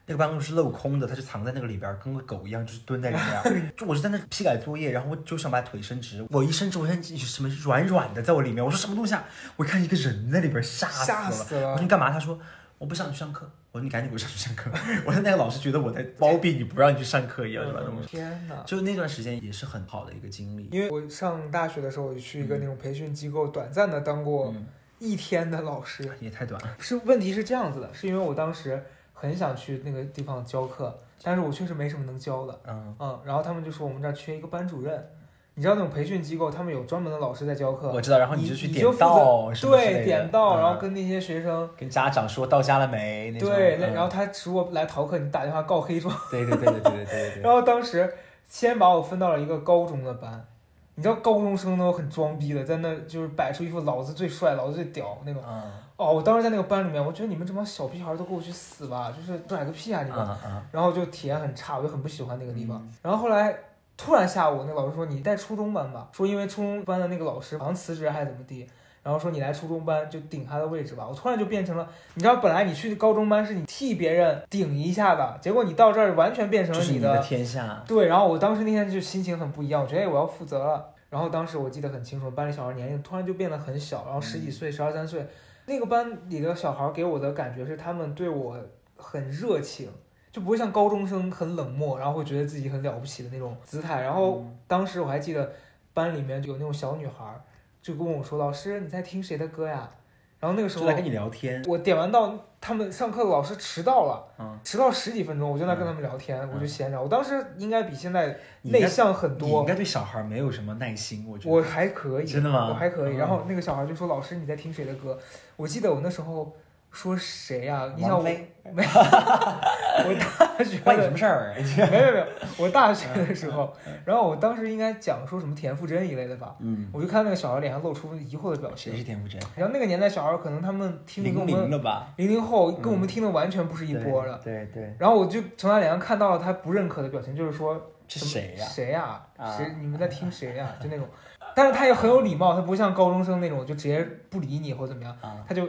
那个办公室镂空的，他就藏在那个里边儿，跟个狗一样，就是蹲在里边儿。就我就在那批改作业，然后我就想把腿伸直，我一伸直，我现在什么软软的在我里面，我说什么东西啊？我一看一个人在里边，吓死了。吓死了我说你干嘛？他说我不想去上课。我说你赶紧给我上去上课。我说那个老师觉得我在包庇你，不让你去上课一样，就把那种。天哪！就那段时间也是很好的一个经历。因为我上大学的时候，我就去一个那种培训机构，短暂的当过嗯，一天的老师。也太短了。是问题是这样子的，是因为我当时很想去那个地方教课，但是我确实没什么能教的。嗯，嗯，然后他们就说我们这儿缺一个班主任，你知道那种培训机构，他们有专门的老师在教课。我知道，然后你就去点到，对，点到，然后跟那些学生，跟家长说到家了没？对，那然后他如果来逃课，你打电话告黑状。对对对对对对对。然后当时先把我分到了一个高中的班，你知道高中生都很装逼的，在那就是摆出一副老子最帅，老子最屌那种。嗯。嗯哦，我当时在那个班里面，我觉得你们这帮小屁孩都给我去死吧，就是拽个屁啊你们！嗯嗯，然后就体验很差，我就很不喜欢那个地方。嗯然后后来突然下午，那老师说你带初中班吧，说因为初中班的那个老师好像辞职还是怎么地，然然后说你来初中班就顶他的位置吧。我突然就变成了，你知道本来你去高中班是你替别人顶一下的，结果你到这儿完全变成了的你的天下。对，然后我当时那天就心情很不一样，我觉得哎我要负责了。然后当时我记得很清楚，班里小孩年龄突然就变得很小，然后十几岁、十二三岁，那个班里的小孩给我的感觉是他们对我很热情，就不会像高中生很冷漠，然后会觉得自己很了不起的那种姿态。然后当时我还记得班里面有那种小女孩，就跟我说：“老师，你在听谁的歌呀？”然后那个时候就来跟你聊天，我点完到，他们上课的老师迟到了，嗯迟到十几分钟，我就在跟他们聊天，我就闲聊。我当时应该比现在内向很多你应多，该对小孩没有什么耐心，我觉得。我还可以，真的吗我还可以。嗯然后那个小孩就说：“老师，你在听谁的歌？”我记得我那时候说谁呀、你想我 没，我大学关你什的么事儿？没有没有，我大学的时候，然后我当时应该讲说什么田馥甄一类的吧，嗯，我就看那个小孩脸上露出疑惑的表情谁。是田馥甄？然后那个年代小孩可能他们听的跟我零零们？零零后跟我们听的完全不是一波的。对对，然后我就从他脸上看到了他不认可的表情，就是说是谁呀？谁呀、啊谁？你们在听谁呀、就那种。但是他也很有礼貌，他不像高中生那种就直接不理你或者怎么样，啊，他就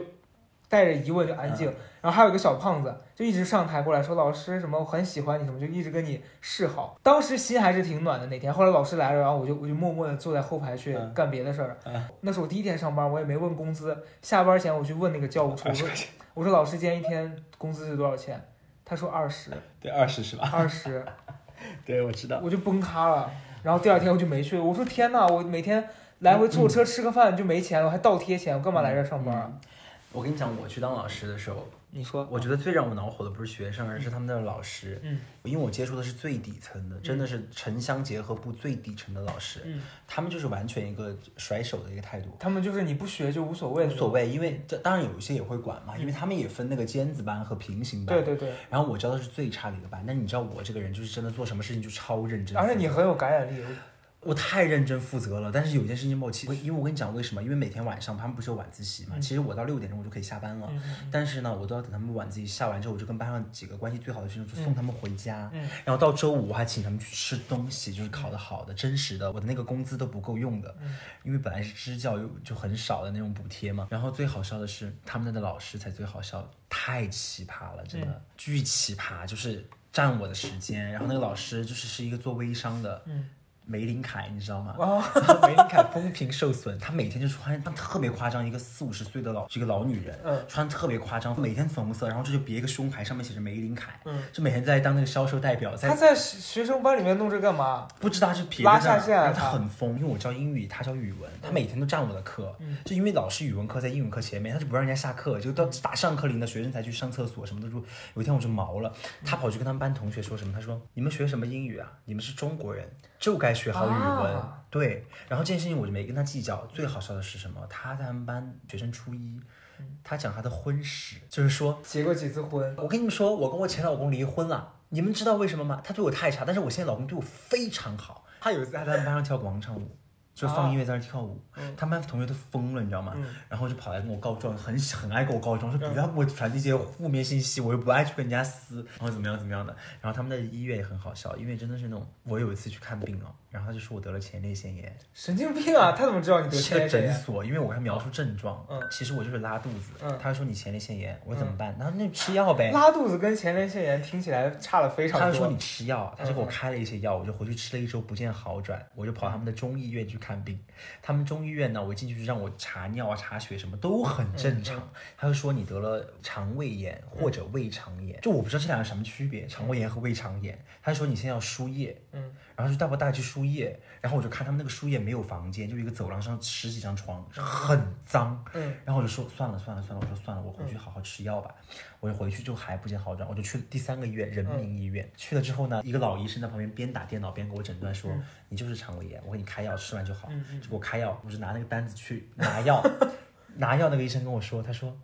带着疑问就安静。然后还有一个小胖子，就一直上台过来说老师什么我很喜欢你什么，就一直跟你示好。当时心还是挺暖的那天。后来老师来了，然后我就我就默默的坐在后排去嗯干别的事儿。嗯那是我第一天上班，我也没问工资。下班前我去问那个教务处，我说我说老师今天一天工资是多少钱？他说二十，对，二十是吧？二十。对，我知道。我就崩塌了。然后第二天我就没去。我说天呐，我每天来回坐车吃个饭就没钱了，我还倒贴钱，我干嘛来这儿上班啊？我跟你讲，我去当老师的时候，你说，我觉得最让我恼火的不是学生，而是他们的老师。嗯因为我接触的是最底层的，真的是城乡结合部最底层的老师，嗯，他们就是完全一个甩手的一个态度。他们就是你不学就无所谓，无所。谓，因为这当然有一些也会管嘛，因为他们也分那个尖子班和平行班。对对对，然后我教的是最差的一个班，但你知道我这个人就是真的做什么事情就超认真，而且你很有感染力。我太认真负责了，但是有一件事情我其我因为我跟你讲为什么？因为每天晚上他们不是有晚自习嘛，嗯其实我到六点钟我就可以下班了，但是呢，我都要等他们晚自习下完之后，我就跟班上几个关系最好的学生就送他们回家，嗯然后到周五我还请他们去吃东西，就是考的好的、真实的，我的那个工资都不够用的，嗯因为本来是支教又就很少的那种补贴嘛。然后最好笑的是他们那的老师才最好笑，太奇葩了，真的、嗯巨奇葩，就是占我的时间。然后那个老师就是是一个做微商的。嗯，梅林凯，你知道吗？哦，梅林凯风评受损，她每天就穿，她特别夸张，一个四五十岁的老这个老女人，嗯穿特别夸张，每天粉红色，然后这就别一个胸牌，上面写着梅林凯，嗯，就每天在当那个销售代表，在他在学学生班里面弄这干嘛？不知道是撇拉下线他很疯，因为我教英语，他教语文，他每天都占我的课，嗯就因为老师语文课在英语课前面，他就不让人家下课，就到打上课铃的学生才去上厕所，什么的。就。有一天我就毛了，他跑去跟他们班同学说什么？他说：“你们学什么英语啊？你们是中国人，就该学好语文。啊对，然后这件事情我就没跟他计较。最好笑的是什么？他在他们班学生初一，他讲他的婚史，就是说结过几次婚？我跟你们说，我跟我前老公离婚了，你们知道为什么吗？他对我太差，但是我现在老公对我非常好。他有一次还在他们班上跳广场舞，就放音乐在那儿跳舞，嗯他们班同学都疯了，你知道吗？嗯然后就跑来跟我告状，很很爱跟我告状，说不要给我传递一些负面信息，我又不爱去跟人家撕，然后怎么样怎么样的。然后他们的医院也很好笑，因为真的是那种，我有一次去看病哦，然后他就说我得了前列腺炎，神经病啊！他怎么知道你得了前列腺炎？诊所，因为我跟他描述症状，嗯其实我就是拉肚子，嗯他就说你前列腺炎，我说怎么办？然后那就吃药呗。拉肚子跟前列腺炎听起来差了非常多。他就说你吃药，他就给我嗯开了一些药，我就回去吃了一周不见好转，我就跑他们的中医院去看病。他们中医院呢，我进去就让我查尿啊、查血什么都很正常。他就说你得了肠胃炎或者胃肠炎，就我不知道这两个什么区别，肠胃炎和胃肠炎。他就说你现在要输液，嗯，然后就带我带去输液，然后我就看他们那个输液没有房间，就一个走廊上十几张床，很脏。嗯，然后我就说算了算了算了，我说算了，我回去好好吃药吧。我就回去就还不见好转，我就去了第三个医院人民医院。去了之后呢，一个老医生在旁边边打电脑边给我诊断说，你就是肠胃炎，我给你开药，吃完就好。就给我开药，我就拿那个单子去拿药，拿药那个医生跟我说，他说。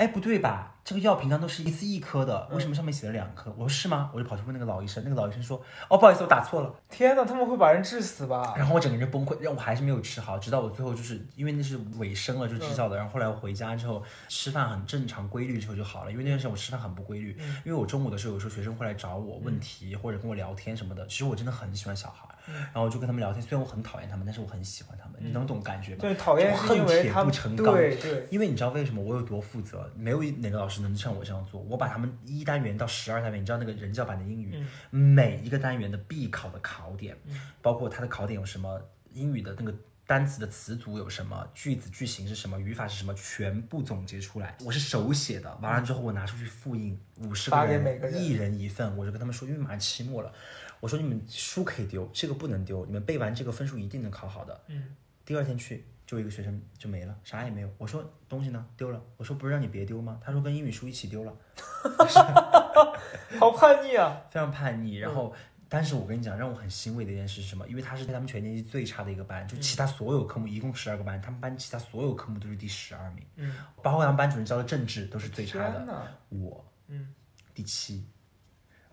哎，不对吧？这个药平常都是一次一颗的，为什么上面写了两颗？我说是吗？我就跑去问那个老医生，那个老医生说，哦，不好意思，我打错了。天哪，他们会把人治死吧？然后我整个人就崩溃，让我还是没有吃好，直到我最后就是因为那是尾声了，就制造的。然后后来我回家之后吃饭很正常规律之后就好了，因为那段时间我吃饭很不规律，因为我中午的时候有时候学生会来找我问题或者跟我聊天什么的，其实我真的很喜欢小孩。然后我就跟他们聊天，虽然我很讨厌他们，但是我很喜欢他们，你能懂感觉吗？对，讨厌是因为他们恨铁不成钢对对，因为你知道为什么我有多负责？没有哪个老师能像我这样做。我把他们一单元到十二单元，你知道那个人教版的英语，每一个单元的必考的考点，包括它的考点有什么，英语的那个单词的词组有什么，句子句型是什么，语法是什么，全部总结出来。我是手写的，完了之后我拿出去复印，五十个人一人一份，我就跟他们说，因为马上期末了，我说你们书可以丢，这个不能丢，你们背完这个分数一定能考好的。嗯，第二天去，就一个学生就没了，啥也没有。我说东西呢？丢了。我说不是让你别丢吗？他说跟英语书一起丢了，好叛逆啊！非常叛逆。然后，但是我跟你讲，让我很欣慰的一件事是什么？因为他是他们全年级最差的一个班，就其他所有科目一共十二个班，他们班其他所有科目都是第十二名，嗯，包括他们班主任教的政治都是最差的。我嗯，第七，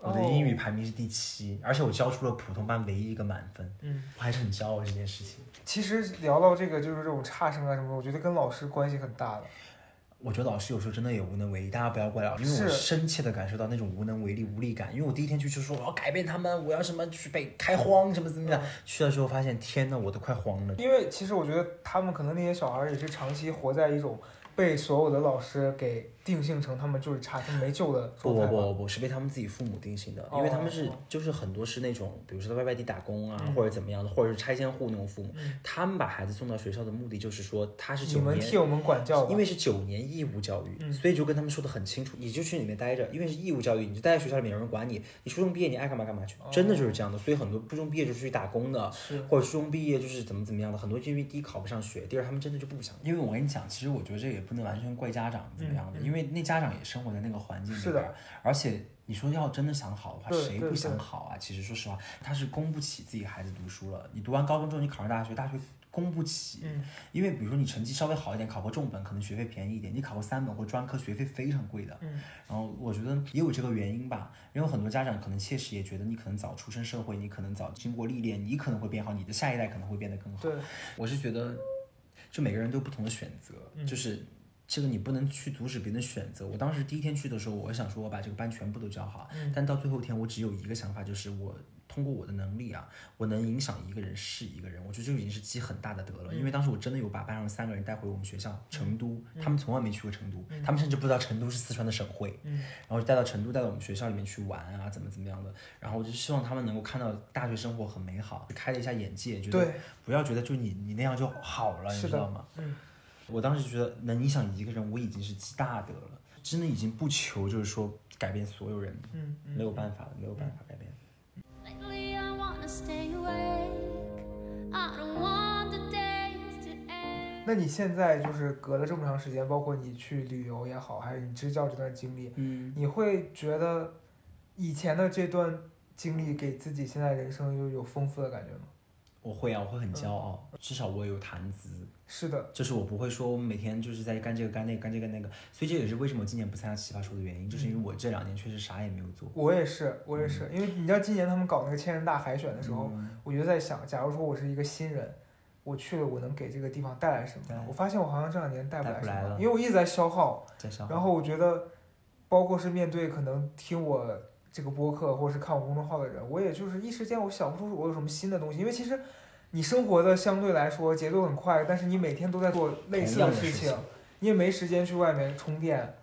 我的英语排名是第七，而且我教出了普通班唯一一个满分，嗯，我还是很骄傲这件事情。其实聊到这个，就是这种差生啊什么的，我觉得跟老师关系很大的。我觉得老师有时候真的也无能为力，大家不要怪老师，因为我是深切的感受到那种无能为力、无力感。因为我第一天去就说我要改变他们，我要什么去被开荒，什么怎么样。去了之后发现，天呐，我都快慌了。因为其实我觉得他们可能那些小孩也是长期活在一种被所有的老师给定性成他们就是差生没救的不。不不不，是被他们自己父母定性的，哦因为他们是哦就是很多是那种，比如说在外外地打工啊，嗯或者怎么样的，或者是拆迁户那种父母，嗯他们把孩子送到学校的目的就是说他是你九年们替我们管教吧，因为是九年义务教育，嗯所以就跟他们说的很清楚，你就去里面待着，因为是义务教育，你就待在学校里面，有人管你，你初中毕业你爱干嘛干嘛去，真的就是这样的。所以很多初中毕业就出去打工的，或者初中毕业就是怎么怎么样的，很多因为第一考不上学，第二他们真的就不想。因为我跟你讲，其实我觉得这也不能完全怪家长怎么样的，因为那家长也生活在那个环境里边儿，而且。你说要真的想好的话，谁不想好啊？其实说实话，他是供不起自己孩子读书了。你读完高中之后，你考上大学，大学供不起，嗯因为比如说你成绩稍微好一点，考个重本可能学费便宜一点，你考个三本或专科学费非常贵的。嗯然后我觉得也有这个原因吧，因为很多家长可能确实也觉得你可能早出身社会，你可能早经过历练，你可能会变好，你的下一代可能会变得更好。对，我是觉得，就每个人都有不同的选择，嗯就是这个你不能去阻止别人的选择。我当时第一天去的时候，我想说我把这个班全部都教好，嗯但到最后一天，我只有一个想法，就是我通过我的能力啊，我能影响一个人是一个人，我觉得这就已经是积很大的德了。因为当时我真的有把班上三个人带回我们学校成都，他们从来没去过成都，他们甚至不知道成都是四川的省会。嗯然后带到成都，带到我们学校里面去玩啊，怎么怎么样的。然后我就希望他们能够看到大学生活很美好，开了一下眼界，觉得，不要觉得就你你那样就好了，你知道吗？嗯我当时觉得能影响一个人，我已经是积大德了，真的已经不求就是说改变所有人，嗯嗯，没有办法了，没有办法改变。Lately, I wanna stay awake. I don't want the days to end. 那你现在就是隔了这么长时间，包括你去旅游也好，还是你支教这段经历，嗯，你会觉得以前的这段经历给自己现在人生又有丰富的感觉吗？我会啊，我会很骄傲，至少我有谈资，是的，就是我不会说我每天就是在干这个干那个干这个那个，所以这也是为什么今年不参加奇葩说的原因，就是因为我这两年确实啥也没有做。我也是，我也是，因为你知道今年他们搞那个千人大海选的时候，嗯我就在想，假如说我是一个新人，我去了，我能给这个地方带来什么？我发现我好像这两年带不来什么，来了因为我一直在消耗。在消耗然后我觉得，包括是面对可能听我这个播客或者是看我公众号的人，我也就是一时间我想不出我有什么新的东西，因为其实你生活的相对来说节奏很快，但是你每天都在做类似的事情，你也没时间去外面充电，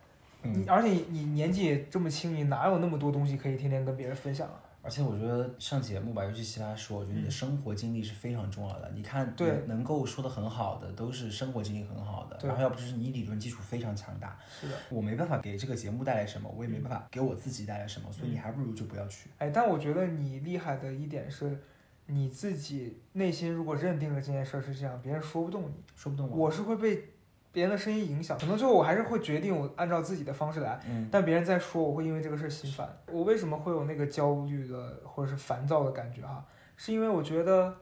你嗯，而且你你年纪也这么轻，你哪有那么多东西可以天天跟别人分享啊？而且我觉得上节目吧，尤其奇葩说，我觉得你的嗯生活经历是非常重要的。你看，对能能够说的很好的，都是生活经历很好的，对然后要不就是你理论基础非常强大。是的。我没办法给这个节目带来什么，我也没办法给我自己带来什么，所以嗯你还不如就不要去。哎，但我觉得你厉害的一点是，你自己内心如果认定了这件事儿是这样，别人说不动你。说不动我。我是会被别人的声音影响，可能最后我还是会决定我按照自己的方式来，嗯，但别人在说，我会因为这个事儿心烦。我为什么会有那个焦虑的或者是烦躁的感觉哈？是因为我觉得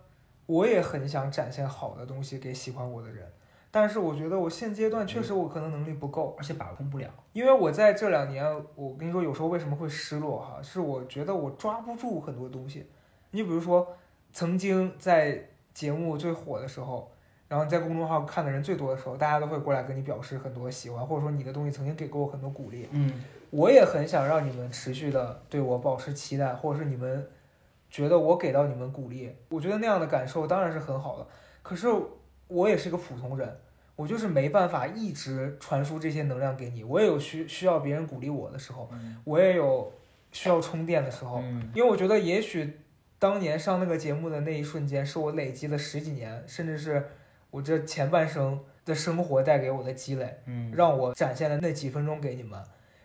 我也很想展现好的东西给喜欢我的人，但是我觉得我现阶段确实我可能能力不够，而且把控不了。因为我在这两年，我跟你说，有时候为什么会失落哈，是我觉得我抓不住很多东西。你比如说，曾经在节目最火的时候，然后你在公众号看的人最多的时候，大家都会过来跟你表示很多喜欢，或者说你的东西曾经给过我很多鼓励。嗯，我也很想让你们持续的对我保持期待，或者是你们觉得我给到你们鼓励，我觉得那样的感受当然是很好的。可是我也是个普通人，我就是没办法一直传输这些能量给你，我也有需需要别人鼓励我的时候，我也有需要充电的时候。嗯因为我觉得，也许当年上那个节目的那一瞬间，是我累积了十几年，甚至是我这前半生的生活带给我的积累，嗯，让我展现了那几分钟给你们。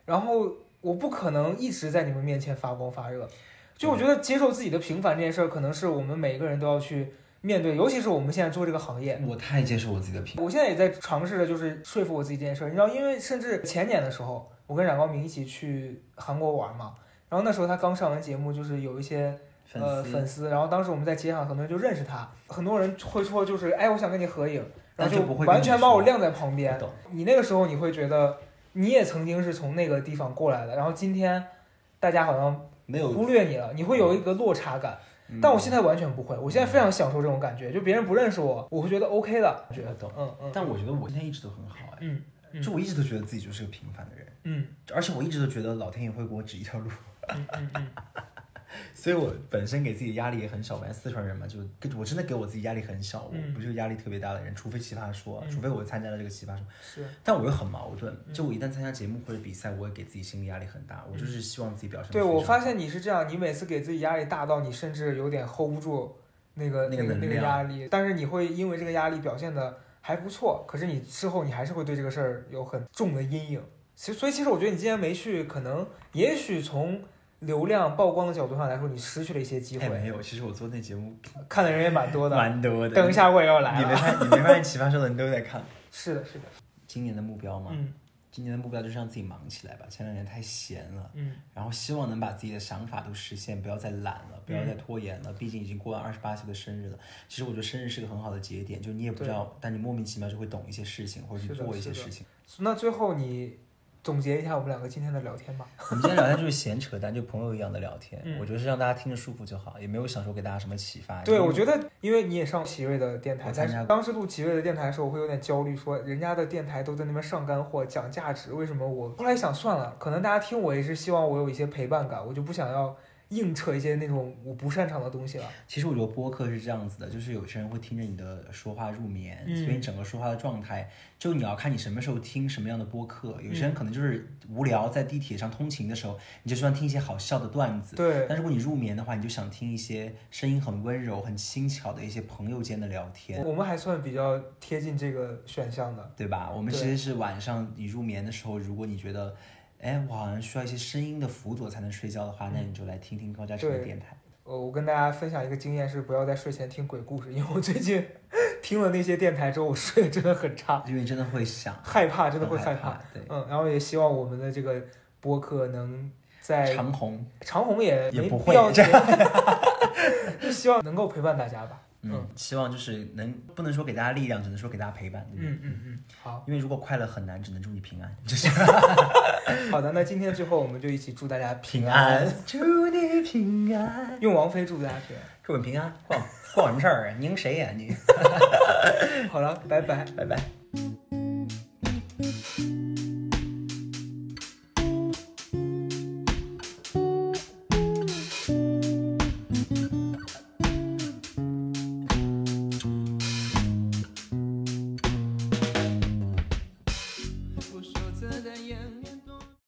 然后我不可能一直在你们面前发光发热，就我觉得接受自己的平凡这件事儿，可能是我们每一个人都要去面对，尤其是我们现在做这个行业。我太接受我自己的平，我现在也在尝试着，就是说服我自己这件事儿。你知道，因为甚至前年的时候，我跟冉高明一起去韩国玩嘛，然后那时候他刚上完节目，就是有一些粉呃丝粉丝，然后当时我们在街上，很多人就认识他，很多人会说就是哎，我想跟你合影，然后就不会完全把我晾在旁边你那个时候你会觉得你也曾经是从那个地方过来的，然后今天大家好像没有忽略你了，你会有一个落差感。但我现在完全不会，我现在非常享受这种感觉，就别人不认识我，我会觉得 OK 的，觉得懂嗯嗯。但我觉得我今天一直都很好哎，嗯嗯就我一直都觉得自己就是个平凡的人，嗯而且我一直都觉得老天爷会给我指一条路，嗯嗯嗯，所以我本身给自己压力也很小。反正四川人嘛，就跟我真的给我自己压力很小，我嗯不是个压力特别大的人，除非奇葩说，嗯除非我参加了这个奇葩说，是但我又很矛盾，就我一旦参加节目或者比赛，我也给自己心理压力很大，我就是希望自己表现对我发现你是这样，你每次给自己压力大到你甚至有点 hold 不住那个那个个那个压力，但是你会因为这个压力表现的还不错，可是你事后你还是会对这个事儿有很重的阴影。其实，所以其实我觉得你今天没去，可能也许从流量曝光的角度上来说，你失去了一些机会。哎没有，其实我做那节目看的人也蛮多的，蛮多的。等一下我也要来了。你没发你没发现奇葩说的人都在看？是的，是的，今年的目标嘛，嗯今年的目标就是让自己忙起来吧。前两年太闲了，嗯然后希望能把自己的想法都实现，不要再懒了，不要再拖延了。毕竟已经过完二十八岁的生日了。其实我觉得生日是个很好的节点，就你也不知道，但你莫名其妙就会懂一些事情，或者去做一些事情。那最后你总结一下我们两个今天的聊天吧。我们今天聊天就是闲扯淡，就朋友一样的聊天。嗯我觉得是让大家听着舒服就好，也没有想说给大家什么启发。对，我觉得，因为你也上奇瑞的电台，但是当时录奇瑞的电台的时候，我会有点焦虑，说人家的电台都在那边上干货、讲价值，为什么我？后来想算了，可能大家听我也是希望我有一些陪伴感，我就不想要硬扯一些那种我不擅长的东西了。其实我觉得播客是这样子的，就是有些人会听着你的说话入眠，嗯所以你整个说话的状态，就你要看你什么时候听什么样的播客。有些人嗯可能就是无聊，在地铁上通勤的时候，你就喜欢听一些好笑的段子。对，但如果你入眠的话，你就想听一些声音很温柔、很轻巧的一些朋友间的聊天，我们还算比较贴近这个选项的。对吧？我们其实是晚上你入眠的时候，如果你觉得，哎，我好像需要一些声音的辅佐才能睡觉的话，那你就来听听高嘉诚的电台。呃，我跟大家分享一个经验是，不要在睡前听鬼故事，因为我最近 听了那些电台之后，我睡得真的很差，因为真的会想，害怕，真的会很害害怕。。对，嗯，然后也希望我们的这个播客能在长虹长虹也也不会没必要 这 就希望能够陪伴大家吧。嗯，希望就是能不能说给大家力量，只能说给大家陪伴，对不对？嗯嗯嗯，好因为如果快乐很难，只能祝你平安，就是 好的，那今天最后我们就一起祝大家平平安，祝你平安，用王菲祝大家平安祝你平安，关我关我什么事儿啊？您谁呀、你？安。好了，拜拜。拜拜。